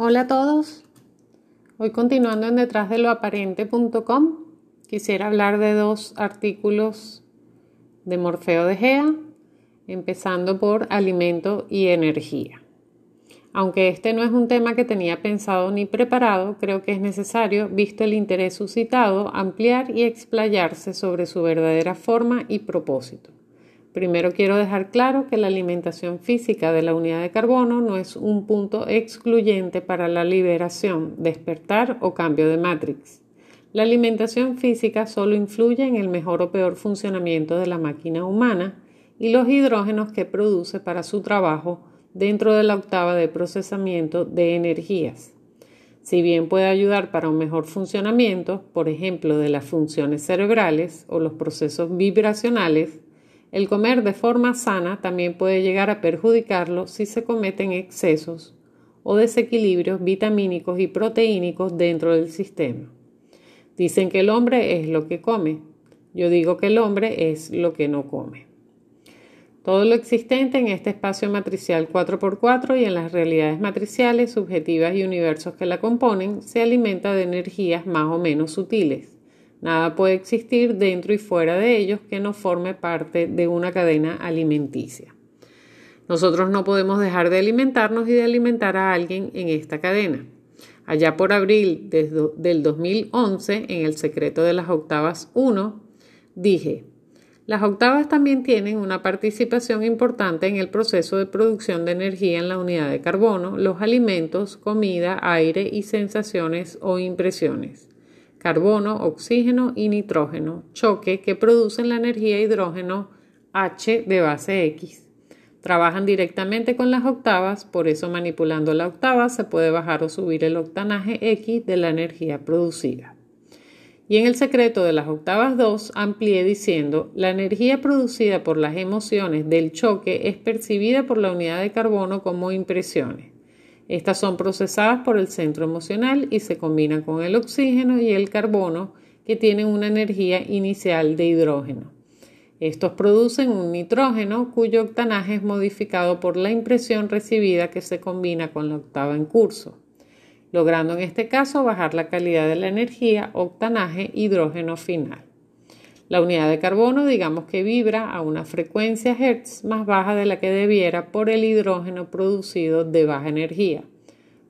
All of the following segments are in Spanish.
Hola a todos. Hoy continuando en detrás de lo aparente.com, quisiera hablar de dos artículos de Morfeo de Gea, empezando por alimento y energía. Aunque este no es un tema que tenía pensado ni preparado, creo que es necesario, visto el interés suscitado, ampliar y explayarse sobre su verdadera forma y propósito. Primero quiero dejar claro que la alimentación física de la unidad de carbono no es un punto excluyente para la liberación, despertar o cambio de matrix. La alimentación física solo influye en el mejor o peor funcionamiento de la máquina humana y los hidrógenos que produce para su trabajo dentro de la octava de procesamiento de energías. Si bien puede ayudar para un mejor funcionamiento, por ejemplo, de las funciones cerebrales o los procesos vibracionales, el comer de forma sana también puede llegar a perjudicarlo si se cometen excesos o desequilibrios vitamínicos y proteínicos dentro del sistema. Dicen que el hombre es lo que come. Yo digo que el hombre es lo que no come. Todo lo existente en este espacio matricial 4x4 y en las realidades matriciales, subjetivas y universos que la componen se alimenta de energías más o menos sutiles. Nada puede existir dentro y fuera de ellos que no forme parte de una cadena alimenticia. Nosotros no podemos dejar de alimentarnos y de alimentar a alguien en esta cadena. Allá por abril del 2011, en El secreto de las octavas 1, dije, las octavas también tienen una participación importante en el proceso de producción de energía en la unidad de carbono, los alimentos, comida, aire y sensaciones o impresiones carbono, oxígeno y nitrógeno, choque que producen la energía hidrógeno H de base X. Trabajan directamente con las octavas, por eso manipulando la octava se puede bajar o subir el octanaje X de la energía producida. Y en el secreto de las octavas 2 amplié diciendo, la energía producida por las emociones del choque es percibida por la unidad de carbono como impresiones. Estas son procesadas por el centro emocional y se combinan con el oxígeno y el carbono que tienen una energía inicial de hidrógeno. Estos producen un nitrógeno cuyo octanaje es modificado por la impresión recibida que se combina con la octava en curso, logrando en este caso bajar la calidad de la energía octanaje hidrógeno final. La unidad de carbono digamos que vibra a una frecuencia Hertz más baja de la que debiera por el hidrógeno producido de baja energía,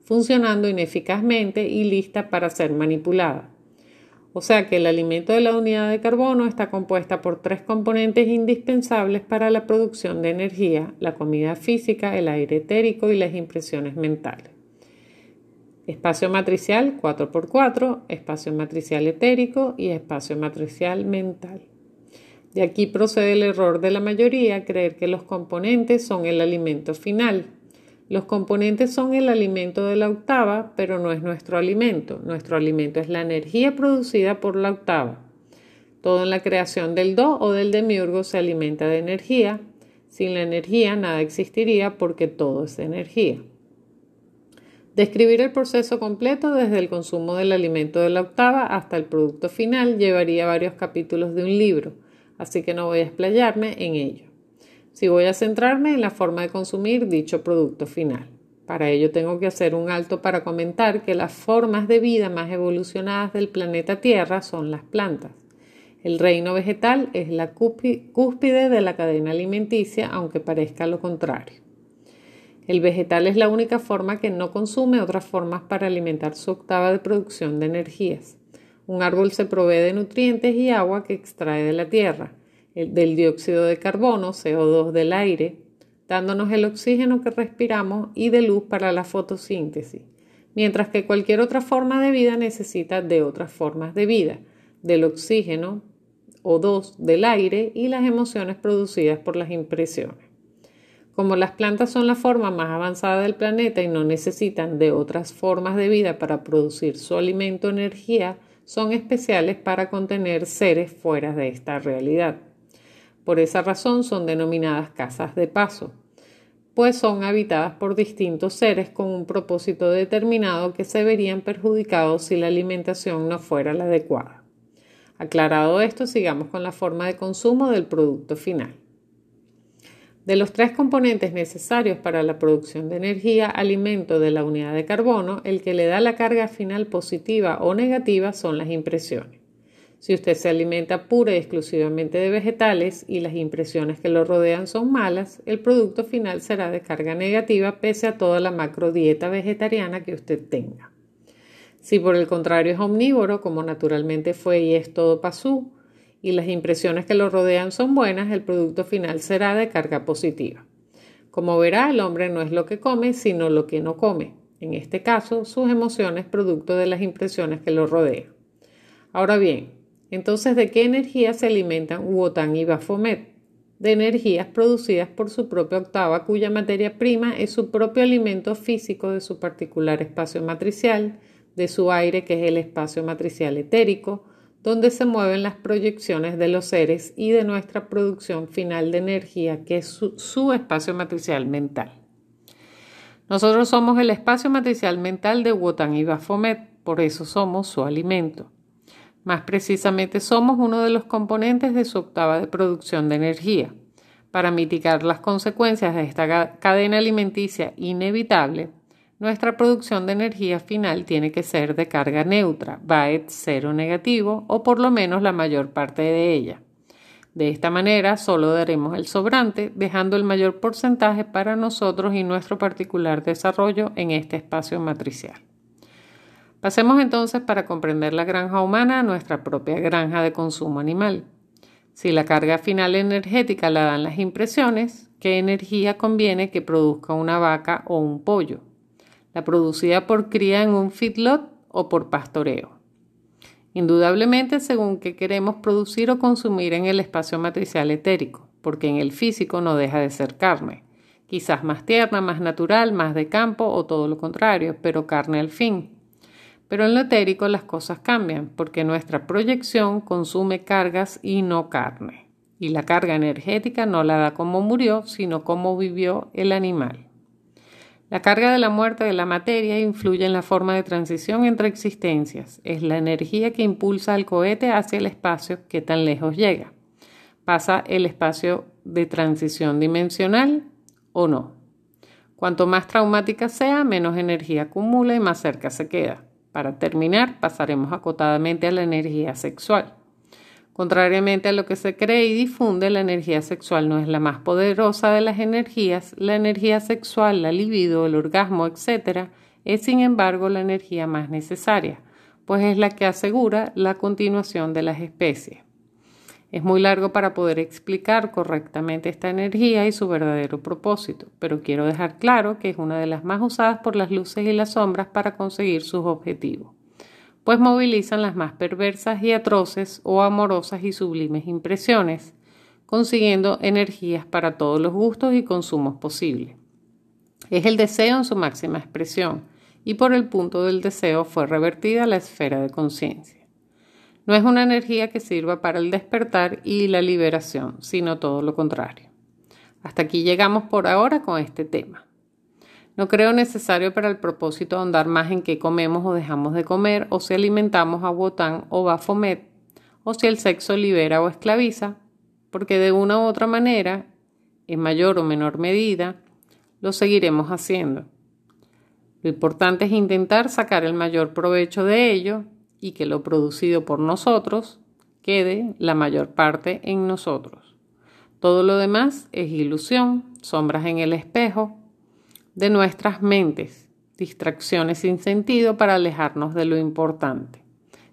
funcionando ineficazmente y lista para ser manipulada. O sea que el alimento de la unidad de carbono está compuesta por tres componentes indispensables para la producción de energía, la comida física, el aire etérico y las impresiones mentales. Espacio matricial 4x4, espacio matricial etérico y espacio matricial mental. De aquí procede el error de la mayoría, creer que los componentes son el alimento final. Los componentes son el alimento de la octava, pero no es nuestro alimento. Nuestro alimento es la energía producida por la octava. Todo en la creación del do o del demiurgo se alimenta de energía. Sin la energía nada existiría porque todo es energía. Describir el proceso completo desde el consumo del alimento de la octava hasta el producto final llevaría varios capítulos de un libro, así que no voy a explayarme en ello. Si voy a centrarme en la forma de consumir dicho producto final. Para ello tengo que hacer un alto para comentar que las formas de vida más evolucionadas del planeta Tierra son las plantas. El reino vegetal es la cúspide de la cadena alimenticia, aunque parezca lo contrario. El vegetal es la única forma que no consume otras formas para alimentar su octava de producción de energías. Un árbol se provee de nutrientes y agua que extrae de la tierra, del dióxido de carbono, CO2 del aire, dándonos el oxígeno que respiramos y de luz para la fotosíntesis, mientras que cualquier otra forma de vida necesita de otras formas de vida, del oxígeno O2 del aire y las emociones producidas por las impresiones. Como las plantas son la forma más avanzada del planeta y no necesitan de otras formas de vida para producir su alimento o energía, son especiales para contener seres fuera de esta realidad. Por esa razón son denominadas casas de paso, pues son habitadas por distintos seres con un propósito determinado que se verían perjudicados si la alimentación no fuera la adecuada. Aclarado esto, sigamos con la forma de consumo del producto final. De los tres componentes necesarios para la producción de energía, alimento de la unidad de carbono, el que le da la carga final positiva o negativa son las impresiones. Si usted se alimenta pura y exclusivamente de vegetales y las impresiones que lo rodean son malas, el producto final será de carga negativa pese a toda la macro dieta vegetariana que usted tenga. Si por el contrario es omnívoro, como naturalmente fue y es todo pasú, y las impresiones que lo rodean son buenas, el producto final será de carga positiva. Como verá, el hombre no es lo que come, sino lo que no come. En este caso, sus emociones producto de las impresiones que lo rodean. Ahora bien, entonces, ¿de qué energía se alimentan Wotan y Baphomet? De energías producidas por su propia octava, cuya materia prima es su propio alimento físico de su particular espacio matricial, de su aire, que es el espacio matricial etérico, donde se mueven las proyecciones de los seres y de nuestra producción final de energía, que es su, espacio matricial mental. Nosotros somos el espacio matricial mental de Wotan y Baphomet, por eso somos su alimento. Más precisamente, somos uno de los componentes de su octava de producción de energía. Para mitigar las consecuencias de esta cadena alimenticia inevitable, nuestra producción de energía final tiene que ser de carga neutra, BAET cero negativo o por lo menos la mayor parte de ella. De esta manera solo daremos el sobrante, dejando el mayor porcentaje para nosotros y nuestro particular desarrollo en este espacio matricial. Pasemos entonces para comprender la granja humana a nuestra propia granja de consumo animal. Si la carga final energética la dan las impresiones, ¿qué energía conviene que produzca una vaca o un pollo? La producida por cría en un feedlot o por pastoreo. Indudablemente según qué queremos producir o consumir en el espacio matricial etérico, porque en el físico no deja de ser carne, quizás más tierna, más natural, más de campo o todo lo contrario, pero carne al fin. Pero en lo etérico las cosas cambian, porque nuestra proyección consume cargas y no carne. Y la carga energética no la da como murió, sino como vivió el animal. La carga de la muerte de la materia influye en la forma de transición entre existencias. Es la energía que impulsa al cohete hacia el espacio que tan lejos llega. Pasa el espacio de transición dimensional o no. Cuanto más traumática sea, menos energía acumula y más cerca se queda. Para terminar, pasaremos acotadamente a la energía sexual. Contrariamente a lo que se cree y difunde, la energía sexual no es la más poderosa de las energías. La energía sexual, la libido, el orgasmo, etc., es sin embargo la energía más necesaria, pues es la que asegura la continuación de las especies. Es muy largo para poder explicar correctamente esta energía y su verdadero propósito, pero quiero dejar claro que es una de las más usadas por las luces y las sombras para conseguir sus objetivos pues movilizan las más perversas y atroces o amorosas y sublimes impresiones, consiguiendo energías para todos los gustos y consumos posibles. Es el deseo en su máxima expresión, y por el punto del deseo fue revertida la esfera de conciencia. No es una energía que sirva para el despertar y la liberación, sino todo lo contrario. Hasta aquí llegamos por ahora con este tema. No creo necesario para el propósito ahondar más en qué comemos o dejamos de comer, o si alimentamos a Wotan o Baphomet, o si el sexo libera o esclaviza, porque de una u otra manera, en mayor o menor medida, lo seguiremos haciendo. Lo importante es intentar sacar el mayor provecho de ello y que lo producido por nosotros quede la mayor parte en nosotros. Todo lo demás es ilusión, sombras en el espejo, de nuestras mentes, distracciones sin sentido para alejarnos de lo importante.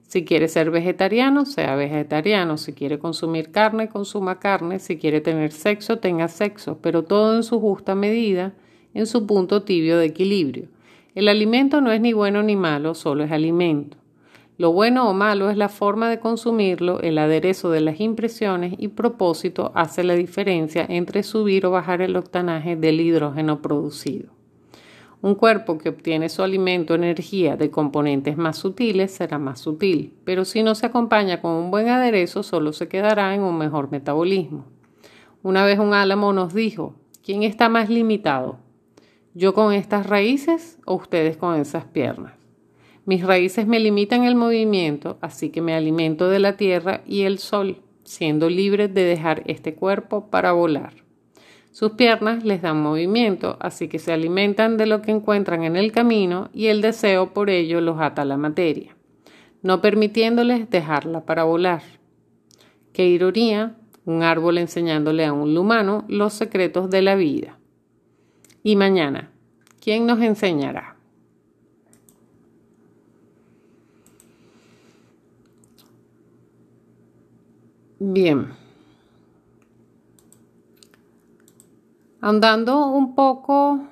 Si quiere ser vegetariano, sea vegetariano. Si quiere consumir carne, consuma carne. Si quiere tener sexo, tenga sexo, pero todo en su justa medida, en su punto tibio de equilibrio. El alimento no es ni bueno ni malo, solo es alimento. Lo bueno o malo es la forma de consumirlo, el aderezo de las impresiones y propósito hace la diferencia entre subir o bajar el octanaje del hidrógeno producido. Un cuerpo que obtiene su alimento energía de componentes más sutiles será más sutil, pero si no se acompaña con un buen aderezo solo se quedará en un mejor metabolismo. Una vez un álamo nos dijo, ¿quién está más limitado? ¿Yo con estas raíces o ustedes con esas piernas? Mis raíces me limitan el movimiento, así que me alimento de la tierra y el sol, siendo libre de dejar este cuerpo para volar. Sus piernas les dan movimiento, así que se alimentan de lo que encuentran en el camino y el deseo por ello los ata a la materia, no permitiéndoles dejarla para volar. Qué ironía, un árbol enseñándole a un humano los secretos de la vida. Y mañana, ¿quién nos enseñará? Bien. Andando un poco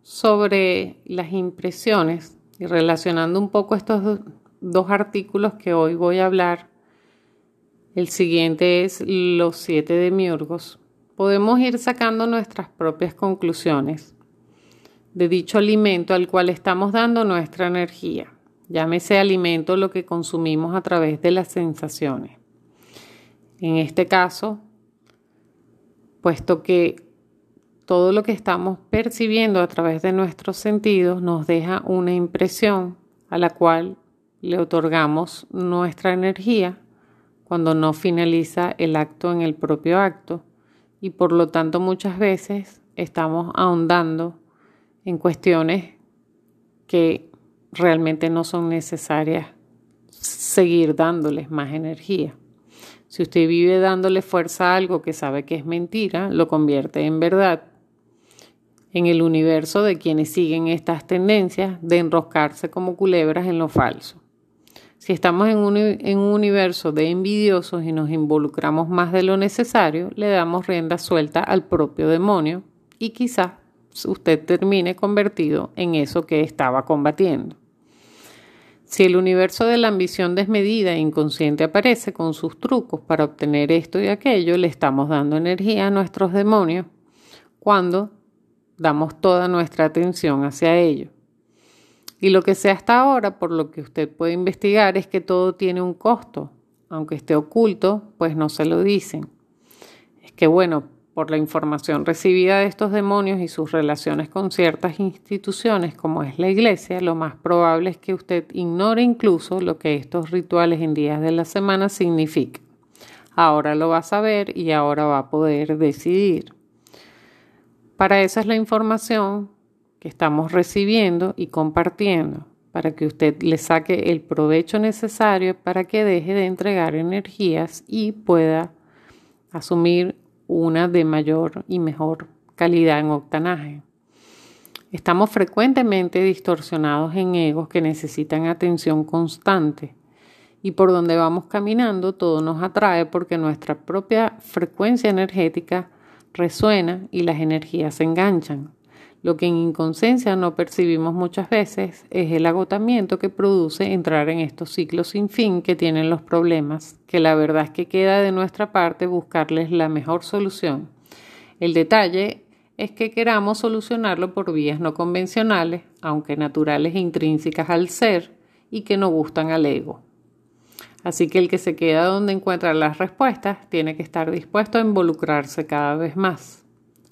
sobre las impresiones y relacionando un poco estos dos artículos que hoy voy a hablar, el siguiente es los siete demiurgos, podemos ir sacando nuestras propias conclusiones de dicho alimento al cual estamos dando nuestra energía. Llámese alimento lo que consumimos a través de las sensaciones. En este caso, puesto que todo lo que estamos percibiendo a través de nuestros sentidos nos deja una impresión a la cual le otorgamos nuestra energía cuando no finaliza el acto en el propio acto y por lo tanto muchas veces estamos ahondando en cuestiones que realmente no son necesarias seguir dándoles más energía. Si usted vive dándole fuerza a algo que sabe que es mentira, lo convierte en verdad en el universo de quienes siguen estas tendencias de enroscarse como culebras en lo falso. Si estamos en un, universo de envidiosos y nos involucramos más de lo necesario, le damos rienda suelta al propio demonio y quizás usted termine convertido en eso que estaba combatiendo. Si el universo de la ambición desmedida e inconsciente aparece con sus trucos para obtener esto y aquello, le estamos dando energía a nuestros demonios cuando damos toda nuestra atención hacia ello. Y lo que sé hasta ahora, por lo que usted puede investigar, es que todo tiene un costo. Aunque esté oculto, pues no se lo dicen. Es que bueno, por la información recibida de estos demonios y sus relaciones con ciertas instituciones como es la iglesia, lo más probable es que usted ignore incluso lo que estos rituales en días de la semana significan. Ahora lo va a saber y ahora va a poder decidir. Para eso es la información que estamos recibiendo y compartiendo, para que usted le saque el provecho necesario para que deje de entregar energías y pueda asumir una de mayor y mejor calidad en octanaje. Estamos frecuentemente distorsionados en egos que necesitan atención constante y por donde vamos caminando todo nos atrae porque nuestra propia frecuencia energética resuena y las energías se enganchan. Lo que en inconsciencia no percibimos muchas veces es el agotamiento que produce entrar en estos ciclos sin fin que tienen los problemas, que la verdad es que queda de nuestra parte buscarles la mejor solución. El detalle es que queramos solucionarlo por vías no convencionales, aunque naturales e intrínsecas al ser, y que no gustan al ego. Así que el que se queda donde encuentra las respuestas tiene que estar dispuesto a involucrarse cada vez más.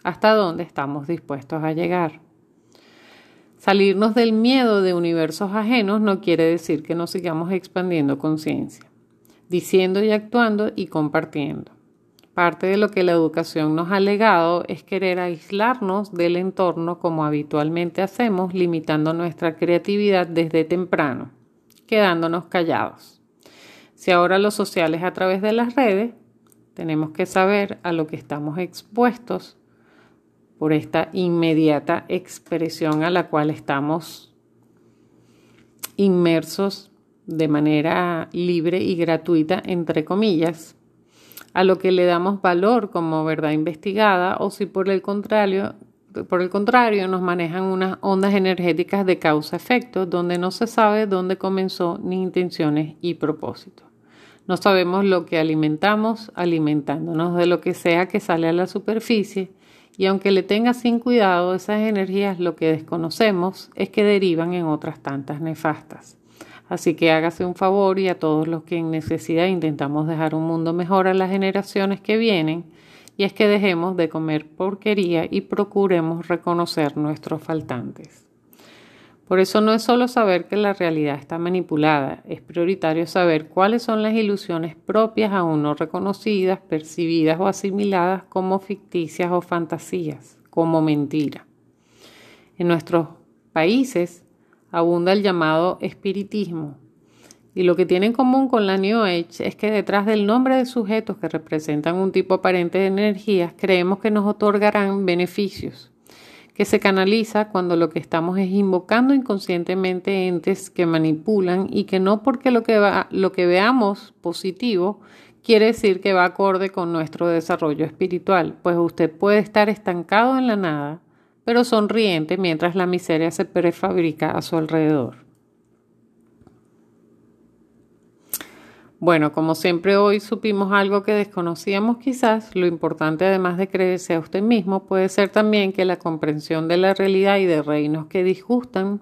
¿Hasta dónde estamos dispuestos a llegar? Salirnos del miedo de universos ajenos no quiere decir que no sigamos expandiendo conciencia, diciendo y actuando y compartiendo. Parte de lo que la educación nos ha legado es querer aislarnos del entorno como habitualmente hacemos, limitando nuestra creatividad desde temprano, quedándonos callados. Si ahora lo social es a través de las redes, tenemos que saber a lo que estamos expuestos por esta inmediata expresión a la cual estamos inmersos de manera libre y gratuita, entre comillas, a lo que le damos valor como verdad investigada o si por el contrario, por el contrario nos manejan unas ondas energéticas de causa-efecto donde no se sabe dónde comenzó ni intenciones y propósitos. No sabemos lo que alimentamos alimentándonos de lo que sea que sale a la superficie y aunque le tenga sin cuidado esas energías, lo que desconocemos es que derivan en otras tantas nefastas. Así que hágase un favor y a todos los que en necesidad intentamos dejar un mundo mejor a las generaciones que vienen, y es que dejemos de comer porquería y procuremos reconocer nuestros faltantes. Por eso no es solo saber que la realidad está manipulada, es prioritario saber cuáles son las ilusiones propias aún no reconocidas, percibidas o asimiladas como ficticias o fantasías, como mentira. En nuestros países abunda el llamado espiritismo, y lo que tiene en común con la New Age es que detrás del nombre de sujetos que representan un tipo aparente de energías, creemos que nos otorgarán beneficios, que se canaliza cuando lo que estamos es invocando inconscientemente entes que manipulan y que no porque lo que, lo que veamos positivo quiere decir que va acorde con nuestro desarrollo espiritual, pues usted puede estar estancado en la nada, pero sonriente mientras la miseria se prefabrica a su alrededor. Bueno, como siempre hoy supimos algo que desconocíamos quizás, lo importante además de creerse a usted mismo puede ser también que la comprensión de la realidad y de reinos que disgustan,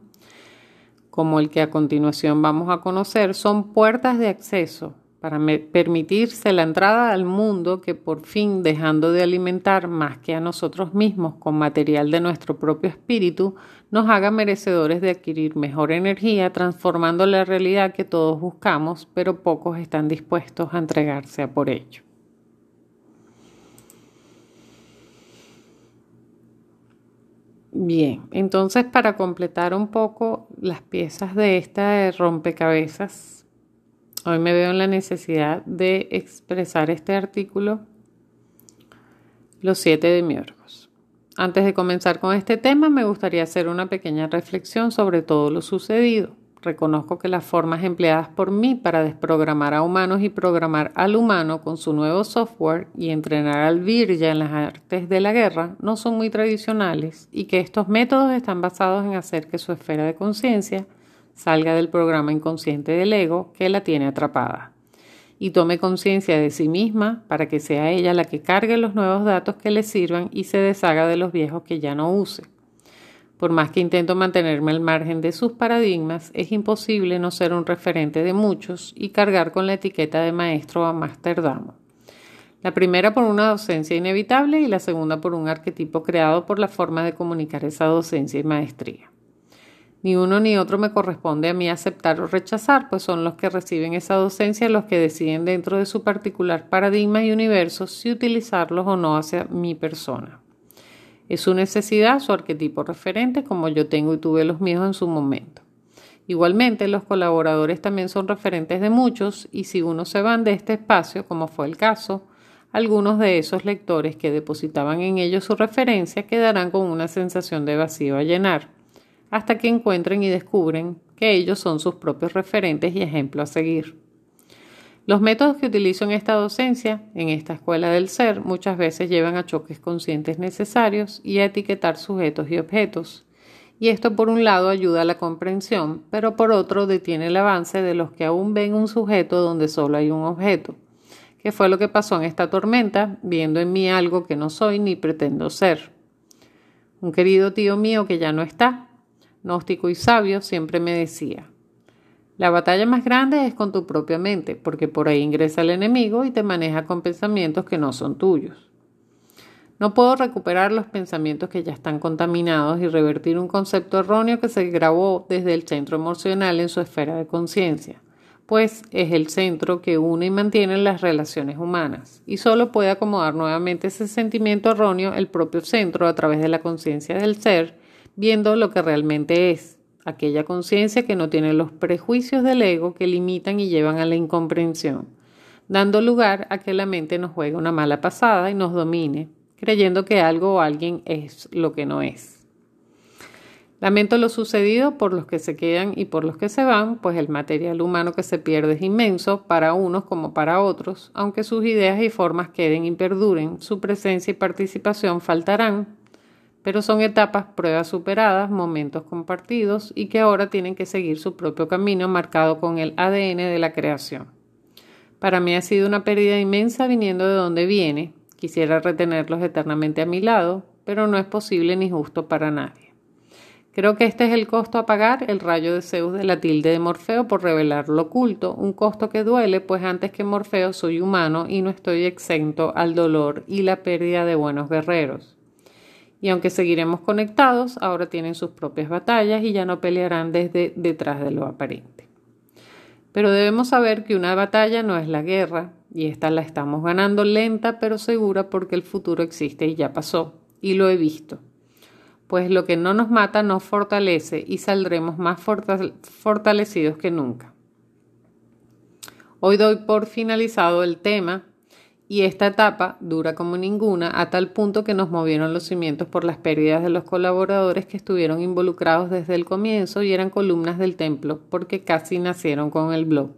como el que a continuación vamos a conocer, son puertas de acceso para permitirse la entrada al mundo que por fin, dejando de alimentar más que a nosotros mismos con material de nuestro propio espíritu, nos haga merecedores de adquirir mejor energía, transformando la realidad que todos buscamos, pero pocos están dispuestos a entregarse a por ello. Bien, entonces para completar un poco las piezas de esta rompecabezas, Hoy me veo en la necesidad de expresar este artículo los siete demiurgos. Antes de comenzar con este tema, me gustaría hacer una pequeña reflexión sobre todo lo sucedido. Reconozco que las formas empleadas por mí para desprogramar a humanos y programar al humano con su nuevo software y entrenar al virya en las artes de la guerra no son muy tradicionales y que estos métodos están basados en hacer que su esfera de conciencia salga del programa inconsciente del ego que la tiene atrapada y tome conciencia de sí misma para que sea ella la que cargue los nuevos datos que le sirvan y se deshaga de los viejos que ya no use. Por más que intento mantenerme al margen de sus paradigmas, es imposible no ser un referente de muchos y cargar con la etiqueta de maestro a Masterdamo. La primera por una docencia inevitable y la segunda por un arquetipo creado por la forma de comunicar esa docencia y maestría. Ni uno ni otro me corresponde a mí aceptar o rechazar, pues son los que reciben esa docencia los que deciden dentro de su particular paradigma y universo si utilizarlos o no hacia mi persona. Es su necesidad, su arquetipo referente, como yo tengo y tuve los míos en su momento. Igualmente, los colaboradores también son referentes de muchos y si uno se van de este espacio, como fue el caso, algunos de esos lectores que depositaban en ellos su referencia quedarán con una sensación de vacío a llenar hasta que encuentren y descubren que ellos son sus propios referentes y ejemplos a seguir. Los métodos que utilizo en esta docencia, en esta escuela del ser, muchas veces llevan a choques conscientes necesarios y a etiquetar sujetos y objetos. Y esto por un lado ayuda a la comprensión, pero por otro detiene el avance de los que aún ven un sujeto donde solo hay un objeto, que fue lo que pasó en esta tormenta, viendo en mí algo que no soy ni pretendo ser. Un querido tío mío que ya no está, gnóstico y sabio, siempre me decía, la batalla más grande es con tu propia mente, porque por ahí ingresa el enemigo y te maneja con pensamientos que no son tuyos. No puedo recuperar los pensamientos que ya están contaminados y revertir un concepto erróneo que se grabó desde el centro emocional en su esfera de conciencia, pues es el centro que une y mantiene las relaciones humanas, y solo puede acomodar nuevamente ese sentimiento erróneo el propio centro a través de la conciencia del ser viendo lo que realmente es, aquella conciencia que no tiene los prejuicios del ego que limitan y llevan a la incomprensión, dando lugar a que la mente nos juegue una mala pasada y nos domine, creyendo que algo o alguien es lo que no es. Lamento lo sucedido por los que se quedan y por los que se van, pues el material humano que se pierde es inmenso para unos como para otros, aunque sus ideas y formas queden y perduren, su presencia y participación faltarán, pero son etapas, pruebas superadas, momentos compartidos y que ahora tienen que seguir su propio camino marcado con el ADN de la creación. Para mí ha sido una pérdida inmensa viniendo de donde viene. Quisiera retenerlos eternamente a mi lado, pero no es posible ni justo para nadie. Creo que este es el costo a pagar, el rayo de Zeus de la tilde de Morfeo por revelar lo oculto, un costo que duele, pues antes que Morfeo soy humano y no estoy exento al dolor y la pérdida de buenos guerreros Y aunque seguiremos conectados, ahora tienen sus propias batallas y ya no pelearán desde detrás de lo aparente. Pero debemos saber que una batalla no es la guerra, y esta la estamos ganando lenta pero segura porque el futuro existe y ya pasó, y lo he visto. Pues lo que no nos mata nos fortalece y saldremos más fortalecidos que nunca. Hoy doy por finalizado el tema y esta etapa dura como ninguna a tal punto que nos movieron los cimientos por las pérdidas de los colaboradores que estuvieron involucrados desde el comienzo y eran columnas del templo porque casi nacieron con el blog,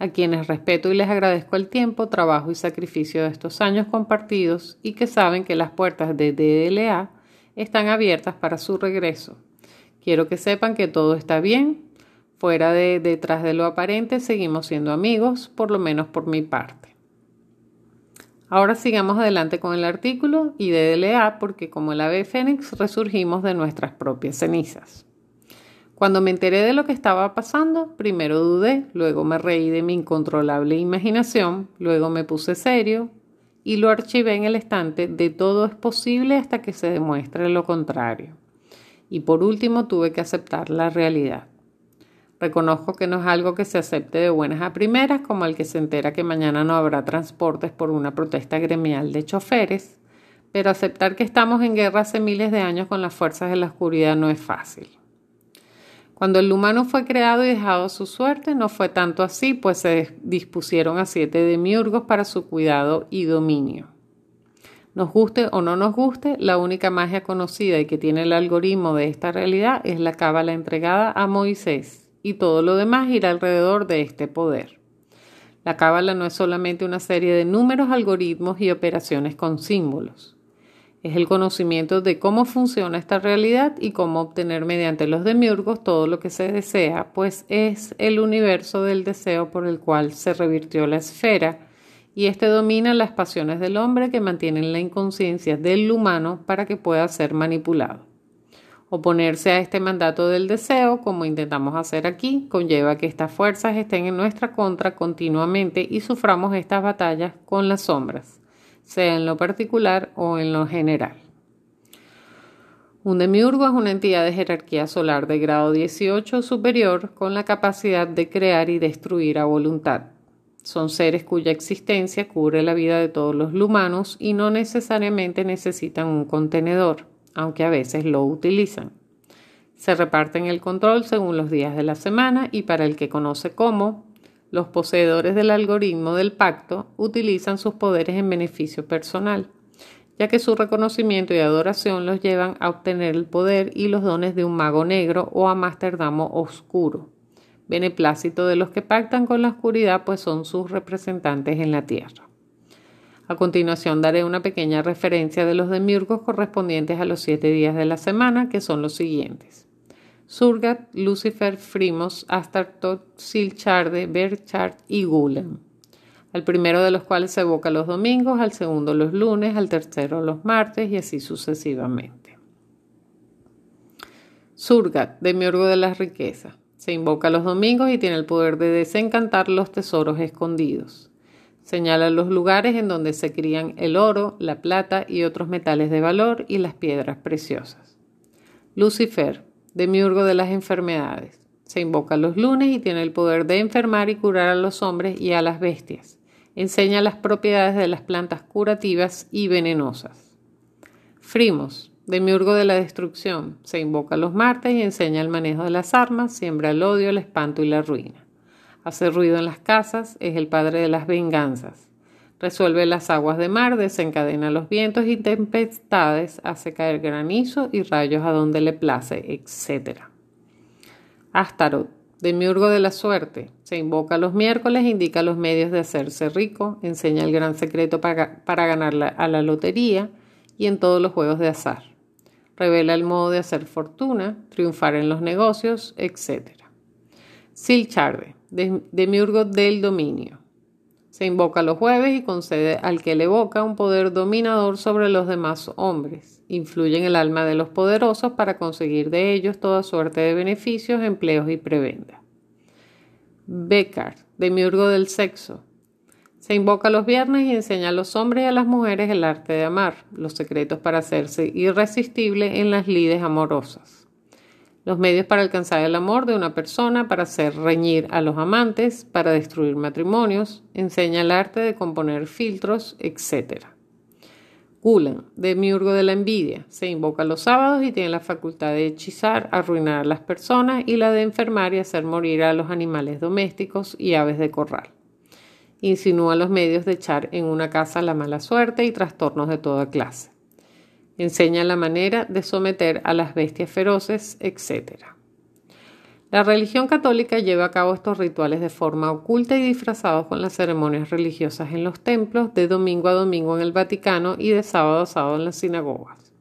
a quienes respeto y les agradezco el tiempo, trabajo y sacrificio de estos años compartidos y que saben que las puertas de DLA están abiertas para su regreso. Quiero que sepan que todo está bien, fuera de detrás de lo aparente seguimos siendo amigos, por lo menos por mi parte. Ahora sigamos adelante con el artículo y DLA porque como el ave fénix resurgimos de nuestras propias cenizas. Cuando me enteré de lo que estaba pasando, primero dudé, luego me reí de mi incontrolable imaginación, luego me puse serio y lo archivé en el estante de todo es posible hasta que se demuestre lo contrario. Y por último tuve que aceptar la realidad. Reconozco que no es algo que se acepte de buenas a primeras, como el que se entera que mañana no habrá transportes por una protesta gremial de choferes, pero aceptar que estamos en guerra hace miles de años con las fuerzas de la oscuridad no es fácil. Cuando el humano fue creado y dejado a su suerte, no fue tanto así, pues se dispusieron a siete demiurgos para su cuidado y dominio. Nos guste o no nos guste, la única magia conocida y que tiene el algoritmo de esta realidad es la cábala entregada a Moisés y todo lo demás irá alrededor de este poder. La cábala no es solamente una serie de números, algoritmos y operaciones con símbolos. Es el conocimiento de cómo funciona esta realidad y cómo obtener mediante los demiurgos todo lo que se desea, pues es el universo del deseo por el cual se revirtió la esfera y este domina las pasiones del hombre que mantienen la inconsciencia del humano para que pueda ser manipulado. Oponerse a este mandato del deseo, como intentamos hacer aquí, conlleva que estas fuerzas estén en nuestra contra continuamente y suframos estas batallas con las sombras, sea en lo particular o en lo general. Un demiurgo es una entidad de jerarquía solar de grado 18 superior con la capacidad de crear y destruir a voluntad. Son seres cuya existencia cubre la vida de todos los humanos y no necesariamente necesitan un contenedor aunque a veces lo utilizan. Se reparten el control según los días de la semana y para el que conoce cómo, los poseedores del algoritmo del pacto utilizan sus poderes en beneficio personal, ya que su reconocimiento y adoración los llevan a obtener el poder y los dones de un mago negro o amasterdamo oscuro, beneplácito de los que pactan con la oscuridad pues son sus representantes en la tierra. A continuación daré una pequeña referencia de los demiurgos correspondientes a los siete días de la semana, que son los siguientes. Surgat, Lucifer, Frimos, Astartot, Silcharde, Berchard y Gulem. Al primero de los cuales se evoca los domingos, al segundo los lunes, al tercero los martes y así sucesivamente. Surgat, demiurgo de las riquezas. Se invoca los domingos y tiene el poder de desencantar los tesoros escondidos. Señala los lugares en donde se crían el oro, la plata y otros metales de valor y las piedras preciosas. Lucifer, demiurgo de las enfermedades. Se invoca los lunes y tiene el poder de enfermar y curar a los hombres y a las bestias. Enseña las propiedades de las plantas curativas y venenosas. Frimos, demiurgo de la destrucción. Se invoca los martes y enseña el manejo de las armas, siembra el odio, el espanto y la ruina hace ruido en las casas, es el padre de las venganzas. Resuelve las aguas de mar, desencadena los vientos y tempestades, hace caer granizo y rayos a donde le place, etc. Astaroth, demiurgo de la suerte, se invoca los miércoles, indica los medios de hacerse rico, enseña el gran secreto para, para ganar a la lotería y en todos los juegos de azar. Revela el modo de hacer fortuna, triunfar en los negocios, etc. Silcharde, demiurgo del dominio. Se invoca los jueves y concede al que le evoca un poder dominador sobre los demás hombres. Influye en el alma de los poderosos para conseguir de ellos toda suerte de beneficios, empleos y prebenda. Bekar, demiurgo del sexo. Se invoca los viernes y enseña a los hombres y a las mujeres el arte de amar, los secretos para hacerse irresistible en las lides amorosas. Los medios para alcanzar el amor de una persona, para hacer reñir a los amantes, para destruir matrimonios, enseña el arte de componer filtros, etc. Gulen, demiurgo de la envidia, se invoca los sábados y tiene la facultad de hechizar, arruinar a las personas y la de enfermar y hacer morir a los animales domésticos y aves de corral insinúa los medios de echar en una casa la mala suerte y trastornos de toda clase. Enseña la manera de someter a las bestias feroces, etc. La religión católica lleva a cabo estos rituales de forma oculta y disfrazados con las ceremonias religiosas en los templos, de domingo a domingo en el Vaticano y de sábado a sábado en las sinagogas.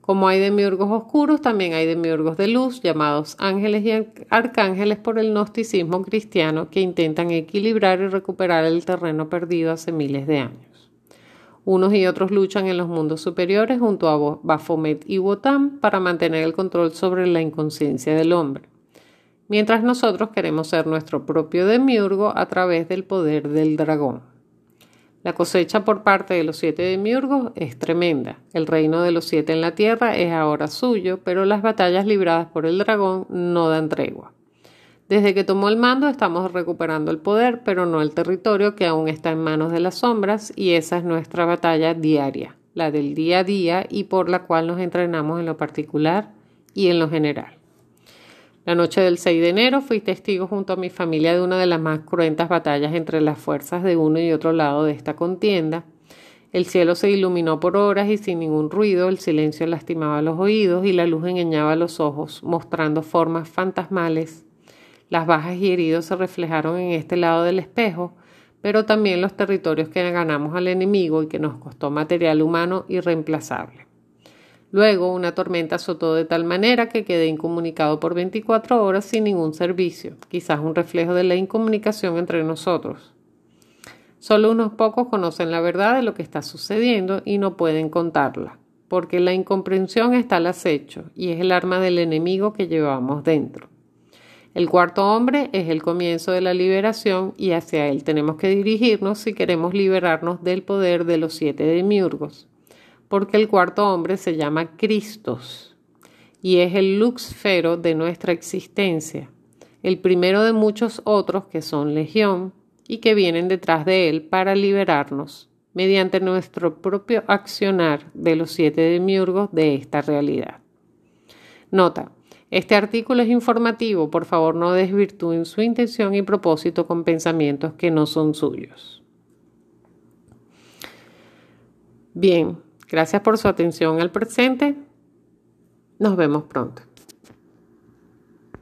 Como hay demiurgos oscuros, también hay demiurgos de luz, llamados ángeles y arcángeles por el gnosticismo cristiano, que intentan equilibrar y recuperar el terreno perdido hace miles de años. Unos y otros luchan en los mundos superiores junto a Baphomet y Wotan para mantener el control sobre la inconsciencia del hombre, mientras nosotros queremos ser nuestro propio demiurgo a través del poder del dragón. La cosecha por parte de los siete demiurgos es tremenda. El reino de los siete en la tierra es ahora suyo, pero las batallas libradas por el dragón no dan tregua. Desde que tomó el mando estamos recuperando el poder, pero no el territorio que aún está en manos de las sombras y esa es nuestra batalla diaria, la del día a día y por la cual nos entrenamos en lo particular y en lo general. La noche del 6 de enero fui testigo junto a mi familia de una de las más cruentas batallas entre las fuerzas de uno y otro lado de esta contienda. El cielo se iluminó por horas y sin ningún ruido, el silencio lastimaba los oídos y la luz engañaba los ojos, mostrando formas fantasmales. Las bajas y heridos se reflejaron en este lado del espejo, pero también los territorios que ganamos al enemigo y que nos costó material humano irreemplazable. Luego una tormenta azotó de tal manera que quedé incomunicado por 24 horas sin ningún servicio, quizás un reflejo de la incomunicación entre nosotros. Solo unos pocos conocen la verdad de lo que está sucediendo y no pueden contarla, porque la incomprensión está al acecho y es el arma del enemigo que llevamos dentro. El cuarto hombre es el comienzo de la liberación y hacia él tenemos que dirigirnos si queremos liberarnos del poder de los siete demiurgos porque el cuarto hombre se llama Cristos y es el luxfero de nuestra existencia, el primero de muchos otros que son legión y que vienen detrás de él para liberarnos mediante nuestro propio accionar de los siete demiurgos de esta realidad. Nota, este artículo es informativo, por favor no desvirtúen su intención y propósito con pensamientos que no son suyos. Bien, Gracias por su atención al presente. Nos vemos pronto.